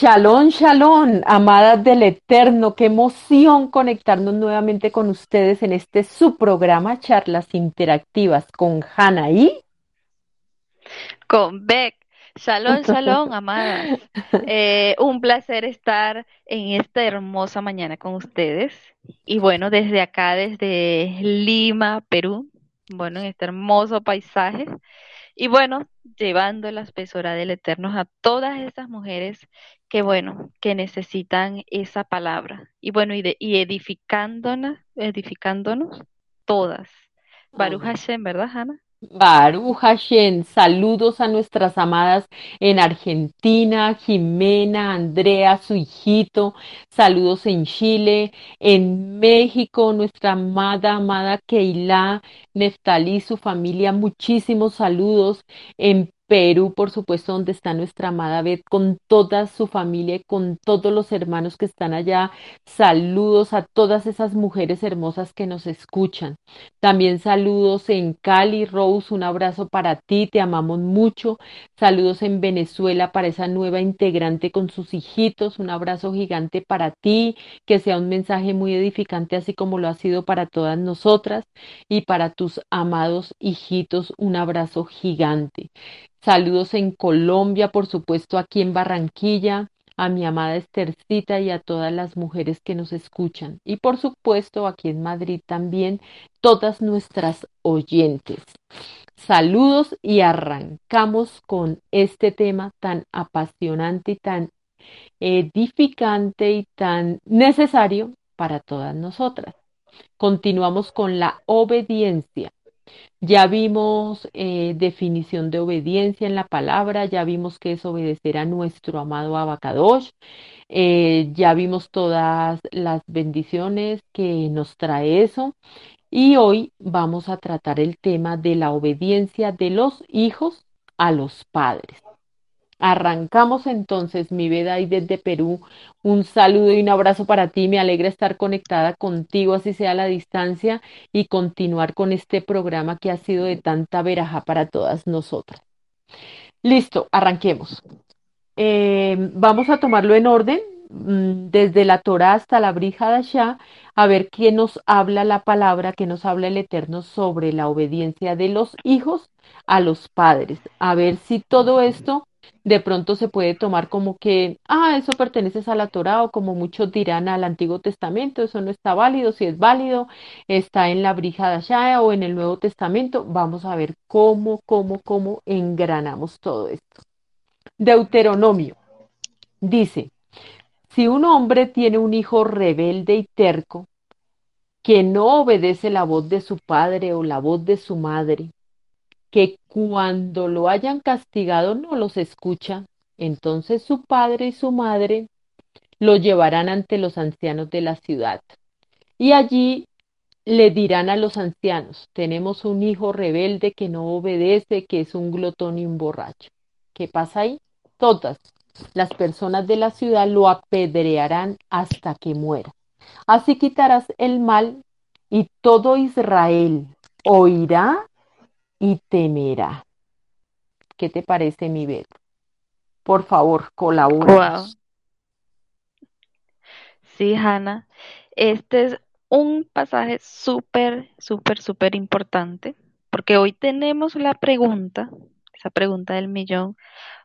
Shalom, shalom, amadas del Eterno, qué emoción conectarnos nuevamente con ustedes en este su programa Charlas Interactivas con Hanna y con Beck. Shalom, shalom, amadas. Eh, un placer estar en esta hermosa mañana con ustedes. Y bueno, desde acá, desde Lima, Perú, bueno, en este hermoso paisaje. Y bueno, llevando la espesura del Eterno a todas esas mujeres que, bueno, que necesitan esa palabra. Y bueno, y, de, y edificándonos, edificándonos todas. Baruch Hashem, ¿verdad, Hannah? Baruch Hashem, saludos a nuestras amadas en Argentina, Jimena, Andrea, su hijito, saludos en Chile, en México, nuestra amada, amada Keila, Neftalí, su familia, muchísimos saludos, en Perú, por supuesto, donde está nuestra amada Beth, con toda su familia y con todos los hermanos que están allá. Saludos a todas esas mujeres hermosas que nos escuchan. También saludos en Cali, Rose, un abrazo para ti, te amamos mucho. Saludos en Venezuela para esa nueva integrante con sus hijitos, un abrazo gigante para ti, que sea un mensaje muy edificante, así como lo ha sido para todas nosotras y para tus amados hijitos, un abrazo gigante. Saludos en Colombia, por supuesto aquí en Barranquilla, a mi amada Estercita y a todas las mujeres que nos escuchan. Y por supuesto aquí en Madrid también, todas nuestras oyentes. Saludos y arrancamos con este tema tan apasionante y tan edificante y tan necesario para todas nosotras. Continuamos con la obediencia. Ya vimos eh, definición de obediencia en la palabra, ya vimos que es obedecer a nuestro amado Abacadosh, eh, ya vimos todas las bendiciones que nos trae eso y hoy vamos a tratar el tema de la obediencia de los hijos a los padres. Arrancamos entonces, mi veda y desde Perú. Un saludo y un abrazo para ti. Me alegra estar conectada contigo, así sea a la distancia, y continuar con este programa que ha sido de tanta veraja para todas nosotras. Listo, arranquemos. Eh, vamos a tomarlo en orden, mm, desde la Torah hasta la Brija de a ver qué nos habla la palabra, qué nos habla el Eterno sobre la obediencia de los hijos a los padres. A ver si todo esto de pronto se puede tomar como que, ah, eso pertenece a la Torah o como muchos dirán al Antiguo Testamento, eso no está válido, si es válido, está en la Brija de o en el Nuevo Testamento, vamos a ver cómo, cómo, cómo engranamos todo esto. Deuteronomio dice, si un hombre tiene un hijo rebelde y terco, que no obedece la voz de su padre o la voz de su madre, que cuando lo hayan castigado no los escucha, entonces su padre y su madre lo llevarán ante los ancianos de la ciudad. Y allí le dirán a los ancianos, tenemos un hijo rebelde que no obedece, que es un glotón y un borracho. ¿Qué pasa ahí? Todas las personas de la ciudad lo apedrearán hasta que muera. Así quitarás el mal y todo Israel oirá y temerá. ¿Qué te parece, mi Beto? Por favor, colabora. Sí, Hanna. Este es un pasaje súper, súper, súper importante, porque hoy tenemos la pregunta, esa pregunta del millón.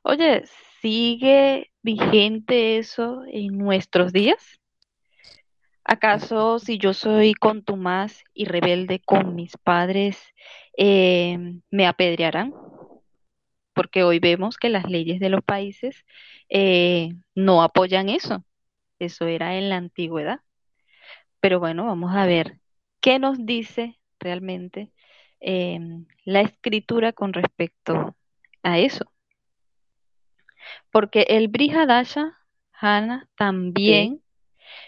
Oye, ¿sigue vigente eso en nuestros días? ¿Acaso si yo soy contumaz y rebelde con mis padres, eh, me apedrearán? Porque hoy vemos que las leyes de los países eh, no apoyan eso. Eso era en la antigüedad. Pero bueno, vamos a ver qué nos dice realmente em, la escritura con respecto a eso. Porque el Brihadasha, Hannah, también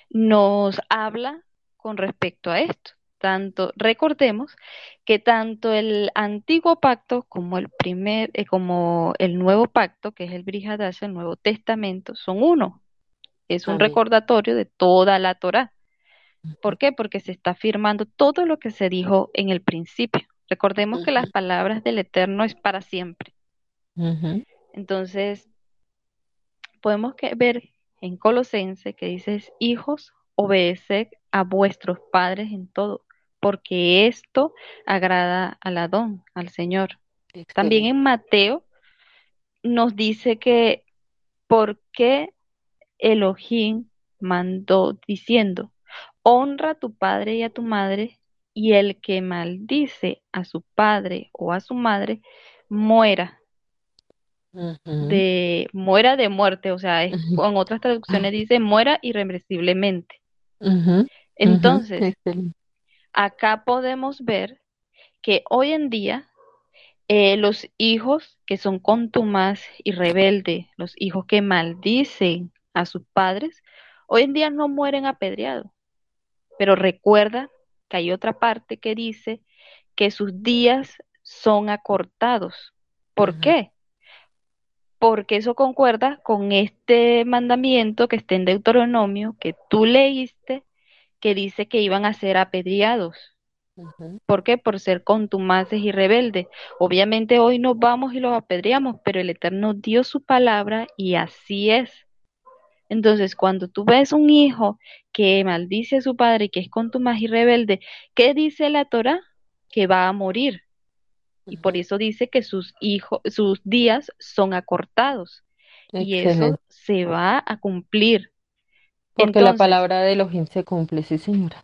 nos habla con respecto a esto. Tanto, recordemos que tanto el antiguo pacto como el primer, eh, como el nuevo pacto, que es el Brihadasha, el Nuevo Testamento, son uno. Es un recordatorio de toda la Torah. ¿Por qué? Porque se está afirmando todo lo que se dijo en el principio. Recordemos que las palabras del Eterno es para siempre. Entonces, podemos ver en Colosense que dice, hijos, obedeced a vuestros padres en todo, porque esto agrada al Adón, al Señor. También en Mateo nos dice que por qué Elohim mandó diciendo, honra a tu padre y a tu madre, y el que maldice a su padre o a su madre, muera. De muera de muerte, o sea, en otras traducciones dice muera irreversiblemente. Entonces, acá podemos ver que hoy en día eh, los hijos que son contumaz y rebeldes, los hijos que maldicen a sus padres, hoy en día no mueren apedreados. Pero recuerda que hay otra parte que dice que sus días son acortados. ¿Por qué? Porque eso concuerda con este mandamiento que está en Deuteronomio, que tú leíste, que dice que iban a ser apedreados. ¿Por qué? Por ser contumaces y rebeldes. Obviamente hoy nos vamos y los apedreamos, pero el Eterno dio su palabra y así es. Entonces, cuando tú ves un hijo que maldice a su padre y que es contumaz y rebelde, ¿qué dice la Torah? Que va a morir. Y por eso dice que sus hijos, sus días son acortados. Y eso se va a cumplir. Porque la palabra de Elohim se cumple, sí, señora.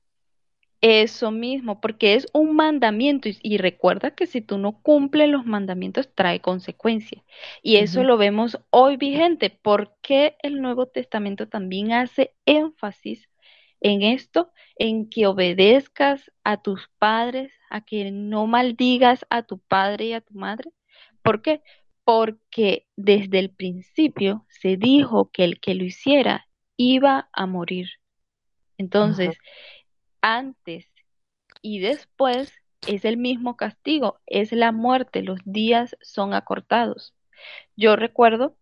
Eso mismo, porque es un mandamiento y, recuerda que si tú no cumples los mandamientos trae consecuencias. Y eso lo vemos hoy vigente, porque el Nuevo Testamento también hace énfasis en esto, en que obedezcas a tus padres, a que no maldigas a tu padre y a tu madre. ¿Por qué? Porque desde el principio se dijo que el que lo hiciera iba a morir. Entonces, antes y después es el mismo castigo, es la muerte, los días son acortados. Yo recuerdo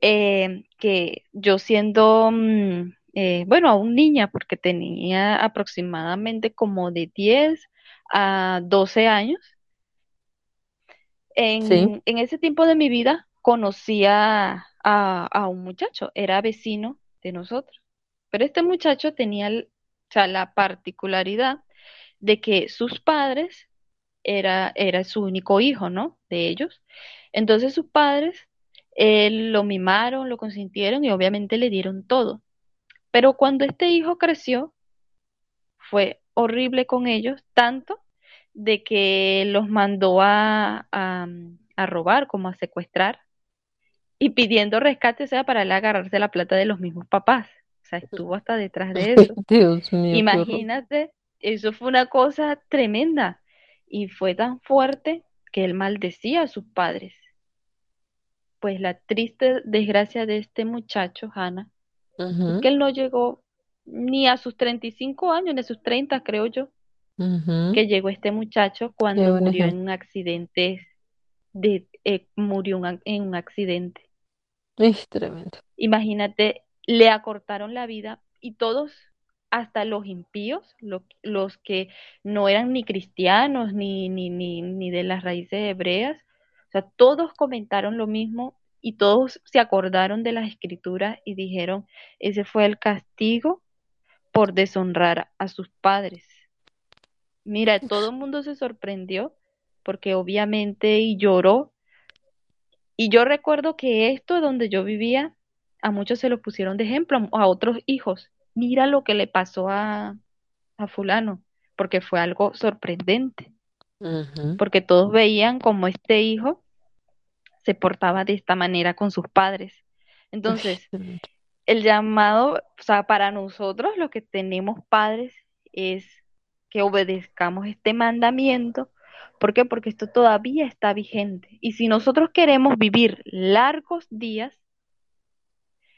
eh, que yo siendo, mm, eh, bueno, aún niña, porque tenía aproximadamente como de 10 a 12 años, en, ese tiempo de mi vida conocía a, a, un muchacho, era vecino de nosotros, pero este muchacho tenía sea, la particularidad de que sus padres era, era su único hijo, ¿no? De ellos. Entonces sus padres lo mimaron, lo consintieron y obviamente le dieron todo. Pero cuando este hijo creció, fue horrible con ellos, tanto de que los mandó a, a, robar como a secuestrar y pidiendo rescate, o sea, para él agarrarse la plata de los mismos papás. O sea, estuvo hasta detrás de eso. Dios mío. Imagínate, eso fue una cosa tremenda y fue tan fuerte que él maldecía a sus padres. Pues la triste desgracia de este muchacho, Hannah, es que él no llegó ni a sus 35 años, ni a sus 30, creo yo, que llegó este muchacho cuando murió en un accidente, de, eh, murió en un accidente. Es tremendo. Imagínate le acortaron la vida y todos, hasta los impíos, los que no eran ni cristianos ni, ni, ni, ni de las raíces hebreas, o sea, todos comentaron lo mismo y todos se acordaron de las escrituras y dijeron, ese fue el castigo por deshonrar a sus padres. Mira, todo el mundo se sorprendió porque obviamente y lloró. Y yo recuerdo que esto donde yo vivía a muchos se lo pusieron de ejemplo, a otros hijos. Mira lo que le pasó a, a fulano, porque fue algo sorprendente. Porque todos veían como este hijo se portaba de esta manera con sus padres. Entonces, el llamado, o sea, para nosotros los que tenemos padres es que obedezcamos este mandamiento. ¿Por qué? Porque esto todavía está vigente. Y si nosotros queremos vivir largos días,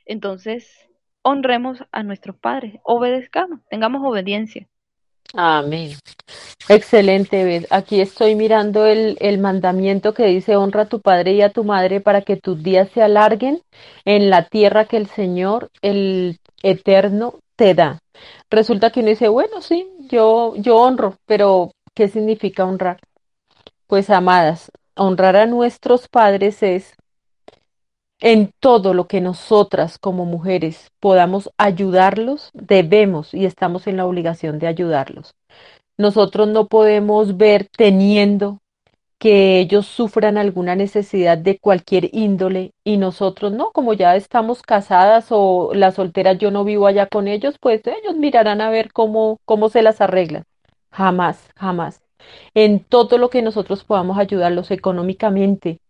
entonces, honremos a nuestros padres, obedezcamos, tengamos obediencia. Amén. Excelente, Aquí estoy mirando el, el, mandamiento que dice honra a tu padre y a tu madre para que tus días se alarguen en la tierra que el Señor, el Eterno, te da. Resulta que uno dice, bueno, sí, yo, yo honro, pero ¿qué significa honrar? Pues amadas, honrar a nuestros padres es En todo lo que nosotras como mujeres podamos ayudarlos, debemos y estamos en la obligación de ayudarlos. Nosotros no podemos ver teniendo que ellos sufran alguna necesidad de cualquier índole y nosotros no, como ya estamos casadas o la soltera yo no vivo allá con ellos, pues ellos mirarán a ver cómo, cómo se las arreglan. Jamás, jamás. En todo lo que nosotros podamos ayudarlos económicamente,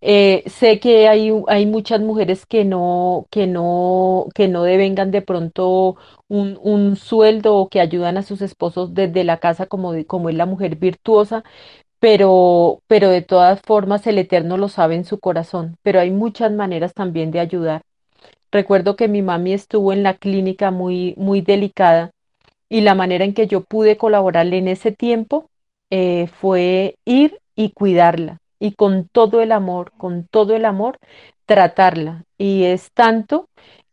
eh, sé que hay, hay muchas mujeres que no, que no, que no devengan de pronto un, un sueldo o que ayudan a sus esposos desde la casa como, como es la mujer virtuosa, pero, pero de todas formas el Eterno lo sabe en su corazón. Pero hay muchas maneras también de ayudar. Recuerdo que mi mami estuvo en la clínica muy, muy delicada y la manera en que yo pude colaborarle en ese tiempo eh, fue ir y cuidarla y con todo el amor, con todo el amor, tratarla. Y es tanto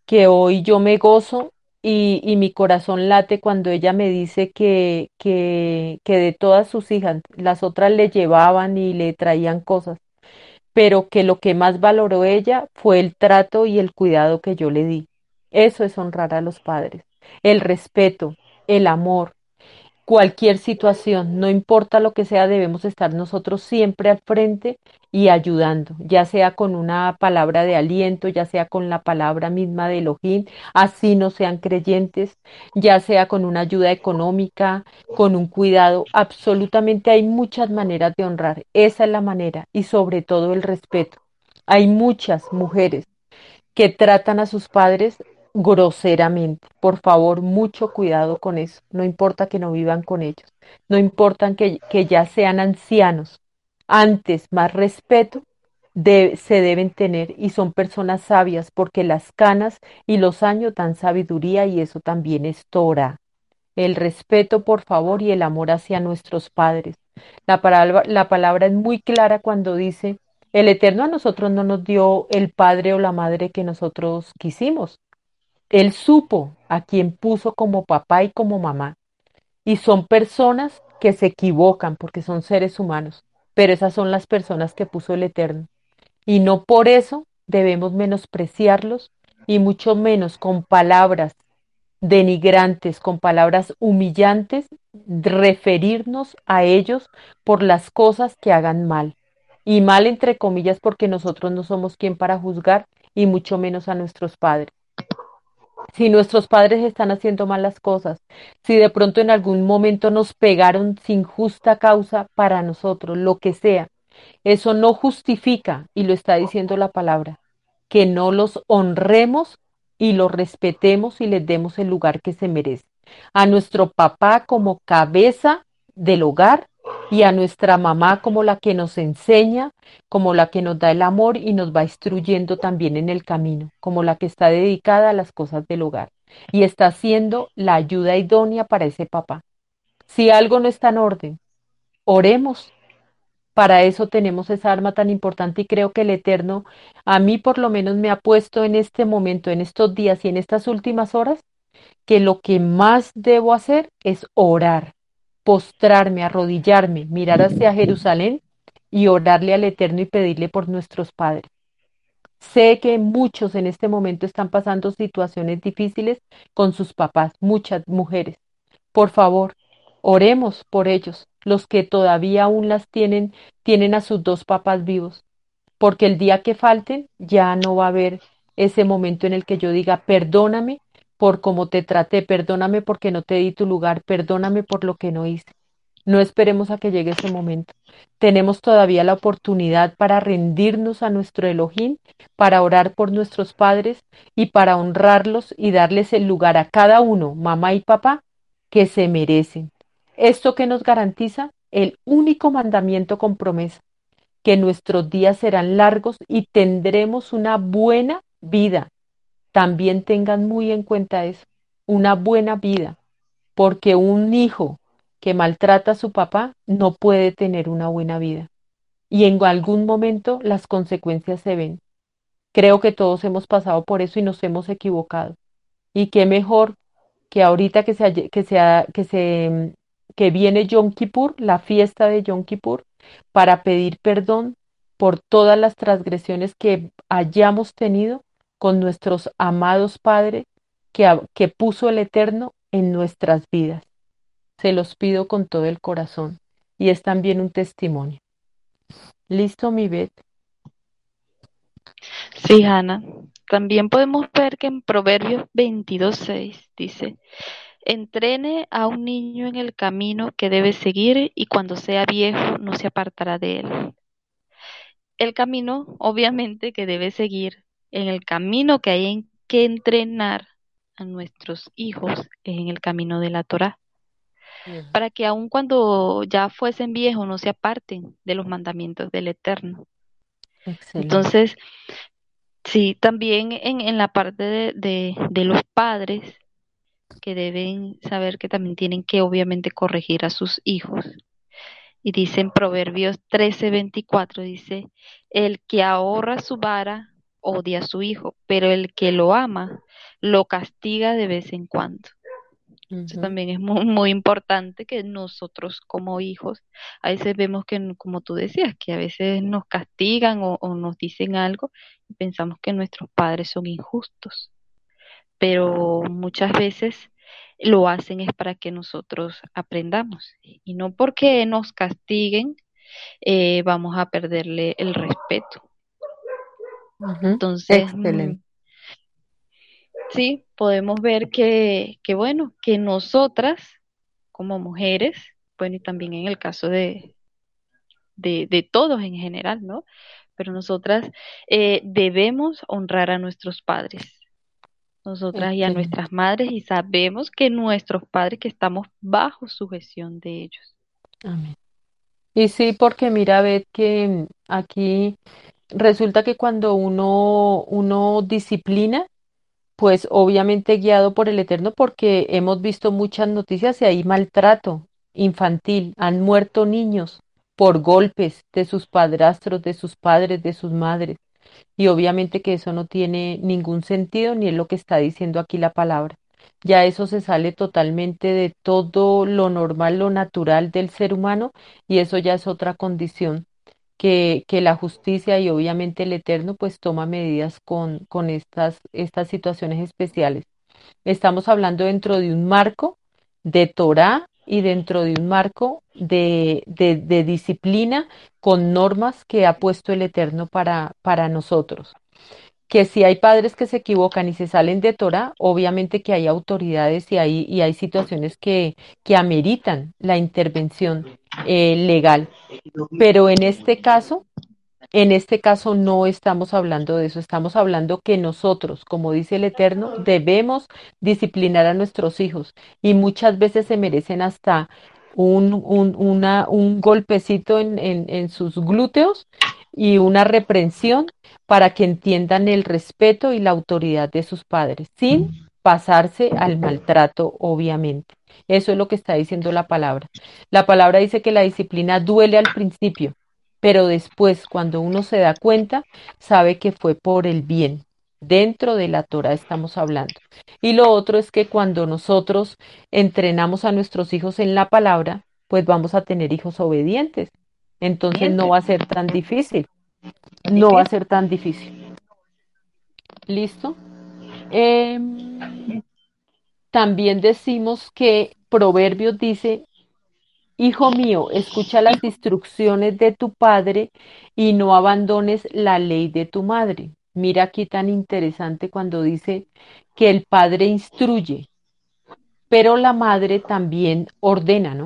que hoy yo me gozo y, y mi corazón late cuando ella me dice que, que, que de todas sus hijas, las otras le llevaban y le traían cosas, pero que lo que más valoró ella fue el trato y el cuidado que yo le di. Eso es honrar a los padres, el respeto, el amor cualquier situación, no importa lo que sea, debemos estar nosotros siempre al frente y ayudando, ya sea con una palabra de aliento, ya sea con la palabra misma de Elohim, así no sean creyentes, ya sea con una ayuda económica, con un cuidado, absolutamente hay muchas maneras de honrar, esa es la manera y sobre todo el respeto. Hay muchas mujeres que tratan a sus padres groseramente. Por favor, mucho cuidado con eso. No importa que no vivan con ellos, no importa que, que ya sean ancianos. Antes, más respeto se deben tener y son personas sabias porque las canas y los años dan sabiduría y eso también es Torah. El respeto, por favor, y el amor hacia nuestros padres. La palabra, la palabra es muy clara cuando dice, el Eterno a nosotros no nos dio el padre o la madre que nosotros quisimos. Él supo a quién puso como papá y como mamá. Y son personas que se equivocan porque son seres humanos, pero esas son las personas que puso el Eterno. Y no por eso debemos menospreciarlos y mucho menos con palabras denigrantes, con palabras humillantes, referirnos a ellos por las cosas que hagan mal. Y mal entre comillas porque nosotros no somos quien para juzgar y mucho menos a nuestros padres. Si nuestros padres están haciendo malas cosas, si de pronto en algún momento nos pegaron sin justa causa para nosotros, lo que sea, eso no justifica, y lo está diciendo la palabra, que no los honremos y los respetemos y les demos el lugar que se merece. A nuestro papá como cabeza del hogar y a nuestra mamá como la que nos enseña, como la que nos da el amor y nos va instruyendo también en el camino, como la que está dedicada a las cosas del hogar y está siendo la ayuda idónea para ese papá. Si algo no está en orden, oremos para eso tenemos esa arma tan importante y creo que el Eterno a mí por lo menos me ha puesto en este momento, en estos días y en estas últimas horas, que lo que más debo hacer es orar, postrarme, arrodillarme, mirar hacia Jerusalén y orarle al Eterno y pedirle por nuestros padres. Sé que muchos en este momento están pasando situaciones difíciles con sus papás, muchas mujeres. Por favor, oremos por ellos, los que todavía aún las tienen, tienen a sus dos papás vivos, porque el día que falten ya no va a haber ese momento en el que yo diga, perdóname por cómo te traté, perdóname porque no te di tu lugar, perdóname por lo que no hice. No esperemos a que llegue ese momento. Tenemos todavía la oportunidad para rendirnos a nuestro Elohim, para orar por nuestros padres y para honrarlos y darles el lugar a cada uno, mamá y papá, que se merecen. Esto que nos garantiza el único mandamiento con promesa, que nuestros días serán largos y tendremos una buena vida. También tengan muy en cuenta eso, una buena vida, porque un hijo que maltrata a su papá no puede tener una buena vida. Y en algún momento las consecuencias se ven. Creo que todos hemos pasado por eso y nos hemos equivocado. Y qué mejor que ahorita que se, que se, que se que viene Yom Kippur, la fiesta de Yom Kippur, para pedir perdón por todas las transgresiones que hayamos tenido con nuestros amados padres que, puso el Eterno en nuestras vidas. Se los pido con todo el corazón y es también un testimonio. ¿Listo, mi Bet? Sí, Ana. También podemos ver que en Proverbios 22.6 dice, entrene a un niño en el camino que debe seguir y cuando sea viejo no se apartará de él. El camino, obviamente, que debe seguir, en el camino que hay que entrenar a nuestros hijos es en el camino de la Torah. Para que aun cuando ya fuesen viejos no se aparten de los mandamientos del Eterno. Entonces, sí, también en, en la parte de, de, los padres que deben saber que también tienen que obviamente corregir a sus hijos. Y dice en Proverbios 13:24, dice, el que ahorra su vara odia a su hijo, pero el que lo ama lo castiga de vez en cuando. Eso también es muy, muy importante que nosotros como hijos, a veces vemos que, como tú decías, que a veces nos castigan o, nos dicen algo y pensamos que nuestros padres son injustos, pero muchas veces lo hacen es para que nosotros aprendamos y no porque nos castiguen eh, vamos a perderle el respeto. Entonces, Excelente sí, podemos ver que, que, bueno, que nosotras como mujeres, bueno, y también en el caso de, de, todos en general, ¿no? Pero nosotras eh, debemos honrar a nuestros padres, nosotras y a nuestras madres, y sabemos que nuestros padres, que estamos bajo sujeción de ellos. Amén. Y sí, porque mira, ve que aquí resulta que cuando uno, uno disciplina, pues obviamente guiado por el Eterno porque hemos visto muchas noticias y hay maltrato infantil, han muerto niños por golpes de sus padrastros, de sus padres, de sus madres. Y obviamente que eso no tiene ningún sentido ni es lo que está diciendo aquí la palabra. Ya eso se sale totalmente de todo lo normal, lo natural del ser humano y eso ya es otra condición que, que, la justicia y obviamente el Eterno pues toma medidas con, con estas, estas situaciones especiales. Estamos hablando dentro de un marco de Torah y dentro de un marco de, de, de disciplina con normas que ha puesto el Eterno para, para nosotros que si hay padres que se equivocan y se salen de Torah, obviamente que hay autoridades y hay, y hay situaciones que, que ameritan la intervención eh, legal. Pero en este caso, en este caso no estamos hablando de eso, estamos hablando que nosotros, como dice el Eterno, debemos disciplinar a nuestros hijos y muchas veces se merecen hasta un, un, una, un golpecito en, en, en sus glúteos y una reprensión para que entiendan el respeto y la autoridad de sus padres, sin pasarse al maltrato, obviamente. Eso es lo que está diciendo la palabra. La palabra dice que la disciplina duele al principio, pero después, cuando uno se da cuenta, sabe que fue por el bien. Dentro de la Torah estamos hablando. Y lo otro es que cuando nosotros entrenamos a nuestros hijos en la palabra, pues vamos a tener hijos obedientes. Entonces no va a ser tan difícil. No va a ser tan difícil. ¿Listo? Eh, también decimos que Proverbios dice, Hijo mío, escucha las instrucciones de tu padre y no abandones la ley de tu madre. Mira aquí tan interesante cuando dice que el padre instruye, pero la madre también ordena, ¿no?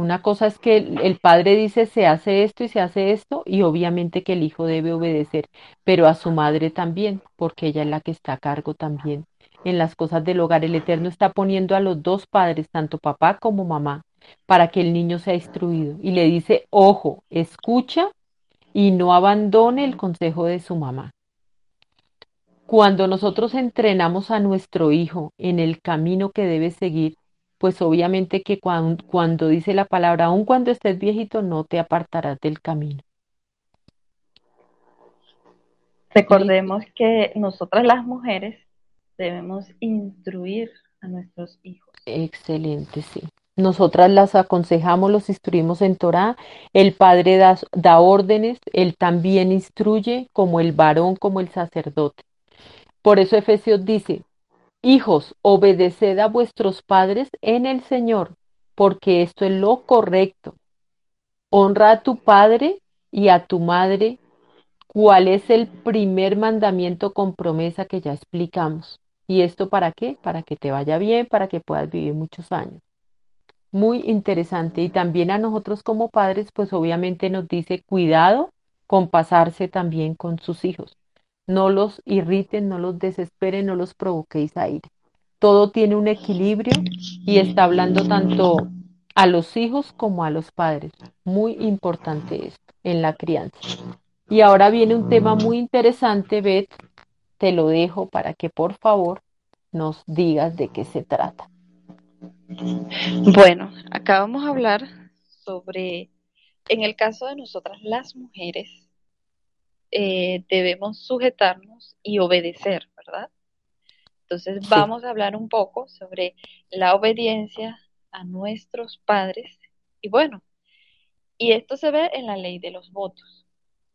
Una cosa es que el, padre dice se hace esto y se hace esto y obviamente que el hijo debe obedecer, pero a su madre también, porque ella es la que está a cargo también en las cosas del hogar. El Eterno está poniendo a los dos padres, tanto papá como mamá, para que el niño sea instruido. Y le dice, ojo, escucha y no abandone el consejo de su mamá. Cuando nosotros entrenamos a nuestro hijo en el camino que debe seguir, pues obviamente que cuando, cuando dice la palabra, aun cuando estés viejito, no te apartarás del camino. Recordemos que nosotras las mujeres debemos instruir a nuestros hijos. Excelente, sí. Nosotras las aconsejamos, los instruimos en Torah, el padre da, da órdenes, él también instruye, como el varón, como el sacerdote. Por eso Efesios dice, hijos, obedeced a vuestros padres en el Señor, porque esto es lo correcto. Honra a tu padre y a tu madre. ¿Cuál es el primer mandamiento con promesa que ya explicamos? ¿Y esto para qué? Para que te vaya bien, para que puedas vivir muchos años. Muy interesante. Y también a nosotros como padres, pues obviamente nos dice cuidado con pasarse también con sus hijos. No los irriten, no los desesperen, no los provoquéis a ir. Todo tiene un equilibrio y está hablando tanto a los hijos como a los padres. Muy importante esto en la crianza. Y ahora viene un tema muy interesante, Beth. Te lo dejo para que por favor nos digas de qué se trata. Bueno, acá vamos a hablar sobre, en el caso de nosotras las mujeres, eh, debemos sujetarnos y obedecer, ¿verdad? Entonces vamos a hablar un poco sobre la obediencia a nuestros padres y bueno, y esto se ve en la ley de los votos.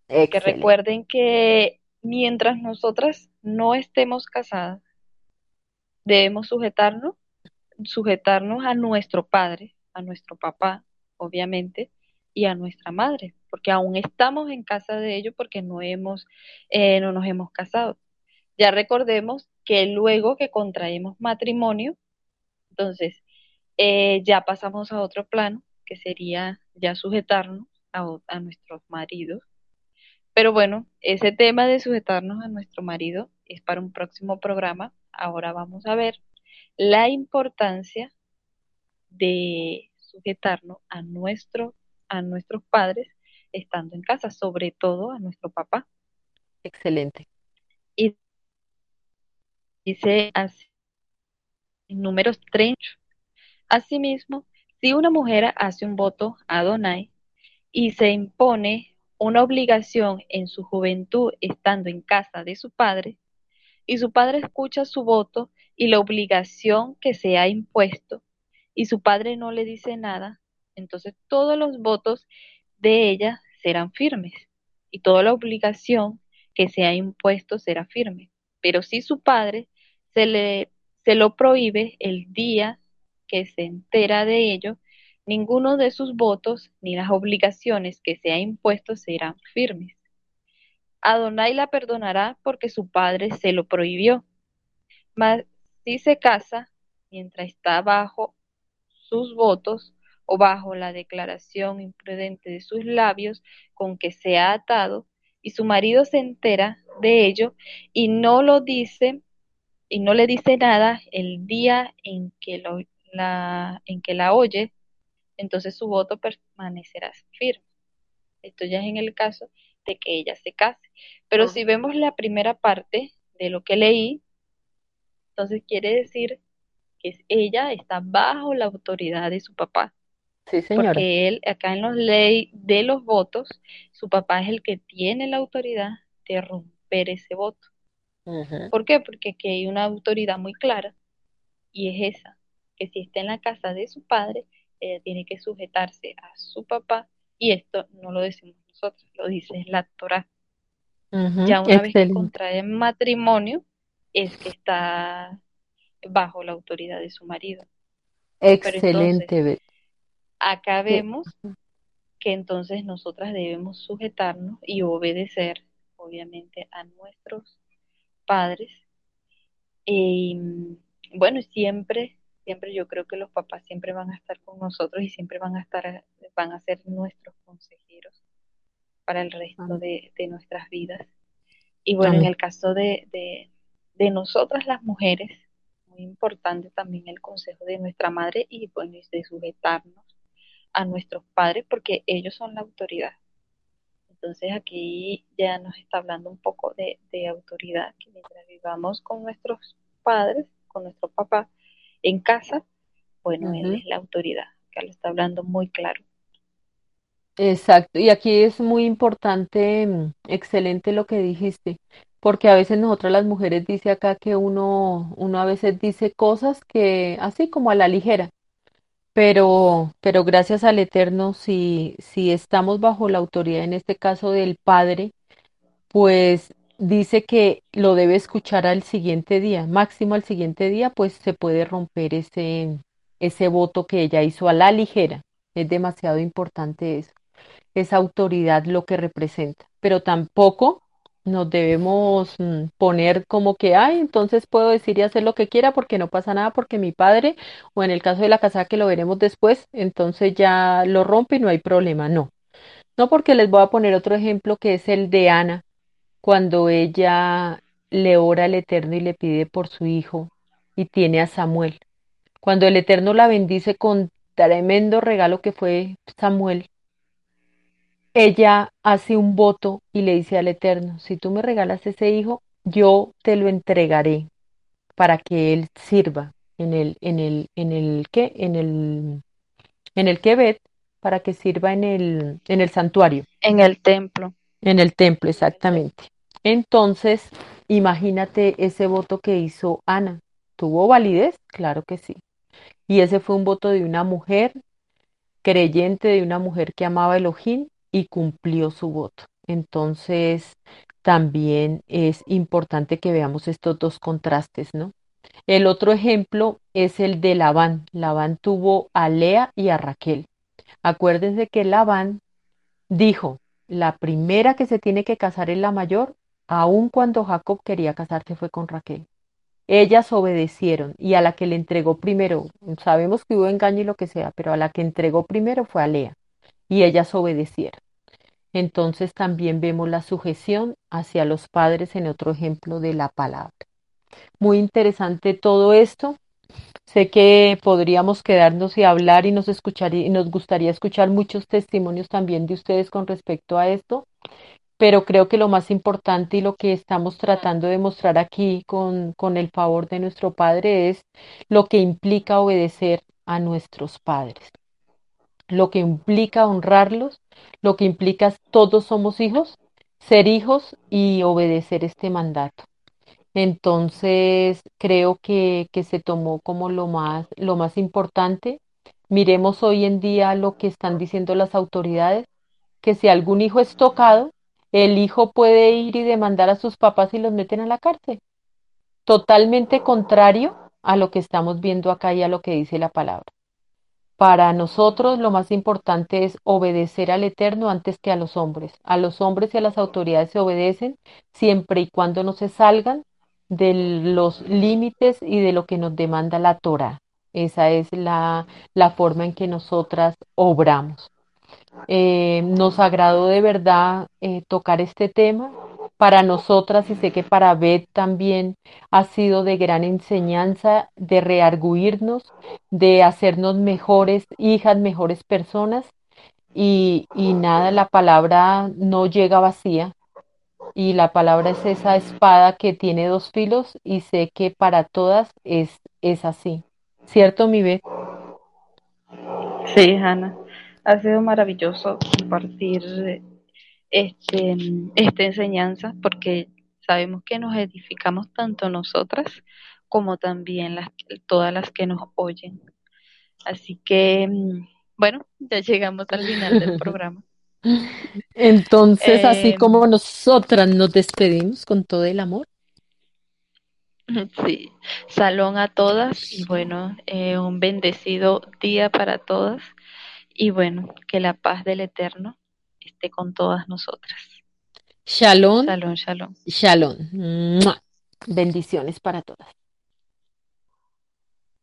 Que recuerden que mientras nosotras no estemos casadas, debemos sujetarnos sujetarnos a nuestro padre, a nuestro papá, obviamente, y a nuestra madre, porque aún estamos en casa de ellos porque no hemos, eh, no nos hemos casado. Ya recordemos que luego que contraemos matrimonio, entonces eh, ya pasamos a otro plano, que sería ya sujetarnos a, a nuestros maridos. Pero bueno, ese tema de sujetarnos a nuestro marido es para un próximo programa. Ahora vamos a ver la importancia de sujetarnos a, nuestro, a nuestros padres estando en casa, sobre todo a nuestro papá. Excelente. Y dice así, en números 30. Asimismo, si una mujer hace un voto a Donai y se impone una obligación en su juventud estando en casa de su padre, y su padre escucha su voto y la obligación que se ha impuesto y su padre no le dice nada, entonces todos los votos de ella serán firmes y toda la obligación que se ha impuesto será firme. Pero si su padre se, le, se lo prohíbe el día que se entera de ello, ninguno de sus votos ni las obligaciones que se ha impuesto serán firmes. Adonai la perdonará porque su padre se lo prohibió. Mas si se casa mientras está bajo sus votos o bajo la declaración imprudente de sus labios con que se ha atado, y su marido se entera de ello y no lo dice y no le dice nada el día en que, lo, la, en que la oye, entonces su voto permanecerá firme. Esto ya es en el caso de que ella se case. Pero si vemos la primera parte de lo que leí, entonces quiere decir que ella está bajo la autoridad de su papá. Sí, señora. Porque él, acá en los ley de los votos, su papá es el que tiene la autoridad de romper ese voto. ¿Por qué? Porque aquí hay una autoridad muy clara y es esa, que si está en la casa de su padre, ella tiene que sujetarse a su papá y esto no lo decimos nosotros, lo dice la Torah. ya una vez que contrae matrimonio, es que está bajo la autoridad de su marido. Excelente. Acá vemos que entonces nosotras debemos sujetarnos y obedecer, obviamente, a nuestros padres. Y bueno, siempre, siempre yo creo que los papás siempre van a estar con nosotros y siempre van a estar, van a ser nuestros consejeros para el resto de, nuestras vidas. Y bueno, en el caso de, de nosotras las mujeres, muy importante también el consejo de nuestra madre y bueno, de sujetarnos a nuestros padres porque ellos son la autoridad. Entonces aquí ya nos está hablando un poco de, autoridad, que mientras vivamos con nuestros padres, con nuestro papá en casa, bueno, él es la autoridad, que lo está hablando muy claro. Exacto, y aquí es muy importante, excelente lo que dijiste, porque a veces nosotras las mujeres dice acá que uno, uno a veces dice cosas que así como a la ligera, pero, pero gracias al Eterno, si, si estamos bajo la autoridad, en este caso del Padre, pues dice que lo debe escuchar al siguiente día, máximo al siguiente día, pues se puede romper ese, ese voto que ella hizo a la ligera. Es demasiado importante eso, esa autoridad lo que representa, pero tampoco nos debemos mm, poner como que, ay, entonces puedo decir y hacer lo que quiera porque no pasa nada, porque mi padre, o en el caso de la casa que lo veremos después, entonces ya lo rompe y no hay problema. No, no porque les voy a poner otro ejemplo que es el de Ana cuando ella le ora al Eterno y le pide por su hijo y tiene a Samuel. Cuando el Eterno la bendice con tremendo regalo que fue Samuel, ella hace un voto y le dice al Eterno, si tú me regalas ese hijo, yo te lo entregaré para que él sirva en el, en el, en el qué, en el, en el Quebet, para que sirva en el, en el santuario. En el templo. En el templo, exactamente. Entonces, imagínate ese voto que hizo Ana. ¿Tuvo validez? Claro que sí. Y ese fue un voto de una mujer creyente, de una mujer que amaba a Elohim y cumplió su voto. Entonces, también es importante que veamos estos dos contrastes, ¿no? El otro ejemplo es el de Labán. Labán tuvo a Lea y a Raquel. Acuérdense que Labán dijo, la primera que se tiene que casar es la mayor Aun cuando Jacob quería casarse fue con Raquel. Ellas obedecieron y a la que le entregó primero, sabemos que hubo engaño y lo que sea, pero a la que entregó primero fue a Lea y ellas obedecieron. Entonces también vemos la sujeción hacia los padres en otro ejemplo de la palabra. Muy interesante todo esto. Sé que podríamos quedarnos y hablar y nos gustaría escuchar muchos testimonios también de ustedes con respecto a esto, pero creo que lo más importante y lo que estamos tratando de mostrar aquí con, con el favor de nuestro Padre es lo que implica obedecer a nuestros padres, lo que implica honrarlos, lo que implica todos somos hijos, ser hijos y obedecer este mandato. Entonces, creo que, que se tomó como lo más, lo más importante. Miremos hoy en día lo que están diciendo las autoridades, que si algún hijo es tocado, el hijo puede ir y demandar a sus papás y los meten a la cárcel. Totalmente contrario a lo que estamos viendo acá y a lo que dice la palabra. Para nosotros lo más importante es obedecer al Eterno antes que a los hombres. A los hombres y a las autoridades se obedecen siempre y cuando no se salgan de los límites y de lo que nos demanda la Torah. Esa es la, la forma en que nosotras obramos. Eh, nos agradó de verdad eh, tocar este tema. Para nosotras y sé que para Beth también ha sido de gran enseñanza, de rearguirnos, de hacernos mejores hijas, mejores personas. Y, nada, la palabra no llega vacía. Y la palabra es esa espada que tiene dos filos y sé que para todas es, es así. ¿Cierto, mi Beth? Sí, Ana ha sido maravilloso compartir este, esta enseñanza porque sabemos que nos edificamos tanto nosotras como también las, todas las que nos oyen. Así que, bueno, ya llegamos al final del programa. Entonces, así em, como nosotras nos despedimos con todo el amor. Sí, salón a todas y bueno, eh, un bendecido día para todas y bueno, que la paz del Eterno esté con todas nosotras. Shalom. Shalom, shalom. Shalom. Bendiciones para todas.